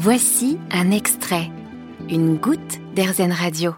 Voici un extrait, une goutte d'Airzen Radio.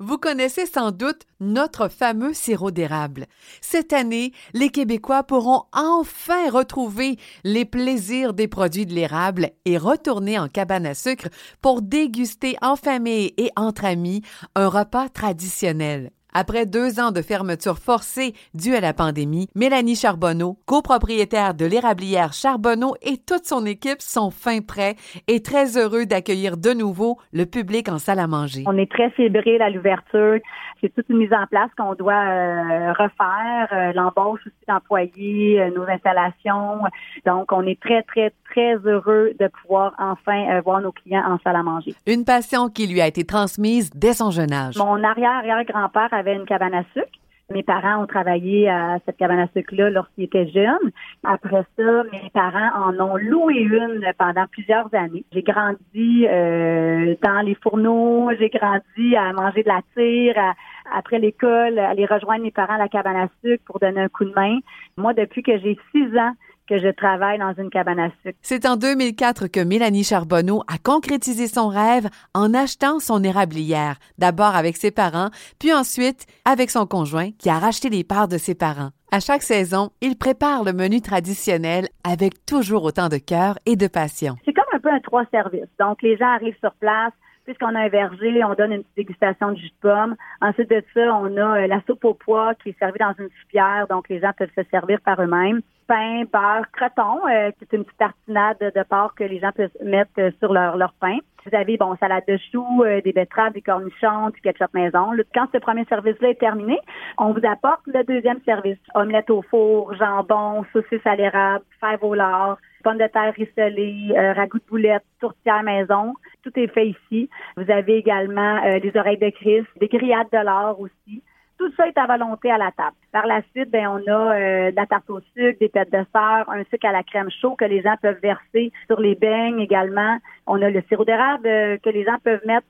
Vous connaissez sans doute notre fameux sirop d'érable. Cette année, les Québécois pourront enfin retrouver les plaisirs des produits de l'érable et retourner en cabane à sucre pour déguster en famille et entre amis un repas traditionnel. Après deux ans de fermeture forcée due à la pandémie, Mélanie Charbonneau, copropriétaire de l'érablière Charbonneau et toute son équipe sont fin prêts et très heureux d'accueillir de nouveau le public en salle à manger. On est très fébrile à l'ouverture. C'est toute une mise en place qu'on doit euh, refaire, euh, l'embauche aussi d'employés, euh, nos installations. Donc, on est très, très, très heureux de pouvoir enfin voir nos clients en salle à manger. Une passion qui lui a été transmise dès son jeune âge. Mon arrière-arrière-grand-père une cabane à sucre. Mes parents ont travaillé à cette cabane à sucre-là lorsqu'ils étaient jeunes. Après ça, mes parents en ont loué une pendant plusieurs années. J'ai grandi euh, dans les fourneaux, j'ai grandi à manger de la tire, après l'école, aller rejoindre mes parents à la cabane à sucre pour donner un coup de main. Moi, depuis que j'ai six ans, que je travaille dans une cabane à sucre. C'est en 2004 que Mélanie Charbonneau a concrétisé son rêve en achetant son érablière, d'abord avec ses parents, puis ensuite avec son conjoint qui a racheté les parts de ses parents. À chaque saison, il prépare le menu traditionnel avec toujours autant de cœur et de passion. C'est comme un peu un trois services. Donc, les gens arrivent sur place, puisqu'on a un verger, on donne une petite dégustation de jus de pomme. Ensuite de ça, on a euh, la soupe au pois qui est servie dans une soupière, donc les gens peuvent se servir par eux-mêmes. Pain, beurre, croton, euh, qui est une petite tartinade de porc que les gens peuvent mettre euh, sur leur, leur pain. Vous avez, bon, salade de choux, des betteraves, des cornichons, du ketchup maison. Quand ce premier service-là est terminé, on vous apporte le deuxième service. Omelette au four, jambon, saucisse à l'érable, fèves au lard, pommes de terre rissolées, ragoût de boulettes, tourtière maison. Tout est fait ici. Vous avez également euh, des oreilles de Christ, des grillades de l'or aussi. Tout ça est à volonté à la table. Par la suite, ben, on a euh, de la tarte au sucre, des pêtes de sœur, un sucre à la crème chaud que les gens peuvent verser sur les beignes également. On a le sirop d'érable euh, que les gens peuvent mettre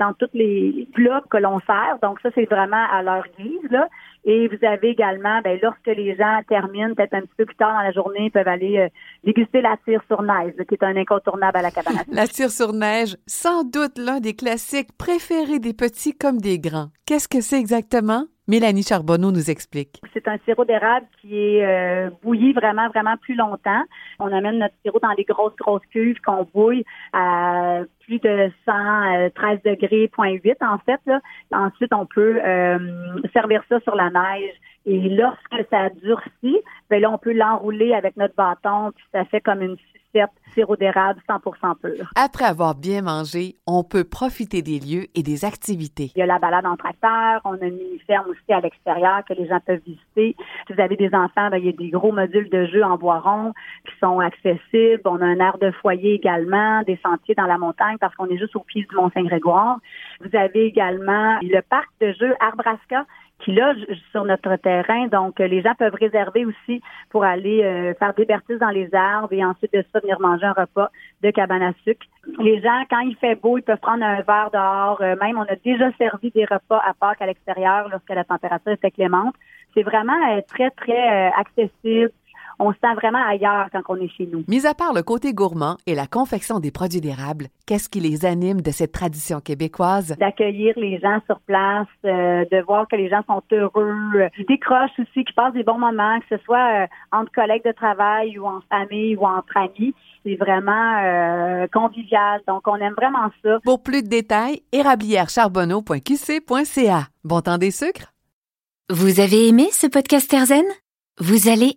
dans tous les plats que l'on sert. Donc ça, c'est vraiment à leur guise. Là. Et vous avez également, ben, lorsque les gens terminent, peut-être un petit peu plus tard dans la journée, ils peuvent aller euh, déguster la tire sur neige, qui est un incontournable à la cabane. la tire sur neige, sans doute l'un des classiques préférés des petits comme des grands. Qu'est-ce que c'est exactement? Mélanie Charbonneau nous explique. C'est un sirop d'érable qui est euh, bouilli vraiment, vraiment plus longtemps. On amène notre sirop dans des grosses, grosses cuves qu'on bouille à plus de 113 euh, degrés, 8 en fait. Là. Ensuite, on peut euh, servir ça sur la neige. Et lorsque ça durcit, ben là, on peut l'enrouler avec notre bâton, puis ça fait comme une sirop d'érable 100% pur. Après avoir bien mangé, on peut profiter des lieux et des activités. Il y a la balade en tracteur, on a une mini-ferme aussi à l'extérieur que les gens peuvent visiter. Si vous avez des enfants, ben, il y a des gros modules de jeux en bois rond qui sont accessibles. On a un air de foyer également, des sentiers dans la montagne parce qu'on est juste au pied du Mont-Saint-Grégoire. Vous avez également le parc de jeux Arbrasca qui loge sur notre terrain. Donc, les gens peuvent réserver aussi pour aller euh, faire des bêtises dans les arbres et ensuite de ça venir manger un repas de cabane à sucre. Les gens, quand il fait beau, ils peuvent prendre un verre dehors. Euh, même, on a déjà servi des repas à Pâques à l'extérieur lorsque la température était clémente. C'est vraiment euh, très, très accessible on se sent vraiment ailleurs quand on est chez nous. Mis à part le côté gourmand et la confection des produits d'érable, qu'est-ce qui les anime de cette tradition québécoise? D'accueillir les gens sur place, euh, de voir que les gens sont heureux, qui décrochent aussi, qui passent des bons moments, que ce soit euh, entre collègues de travail ou en famille ou entre amis. C'est vraiment euh, convivial. Donc, on aime vraiment ça. Pour plus de détails, érablièrescharbonneau.qc.ca. Bon temps des sucres? Vous avez aimé ce podcast Erzen? Vous allez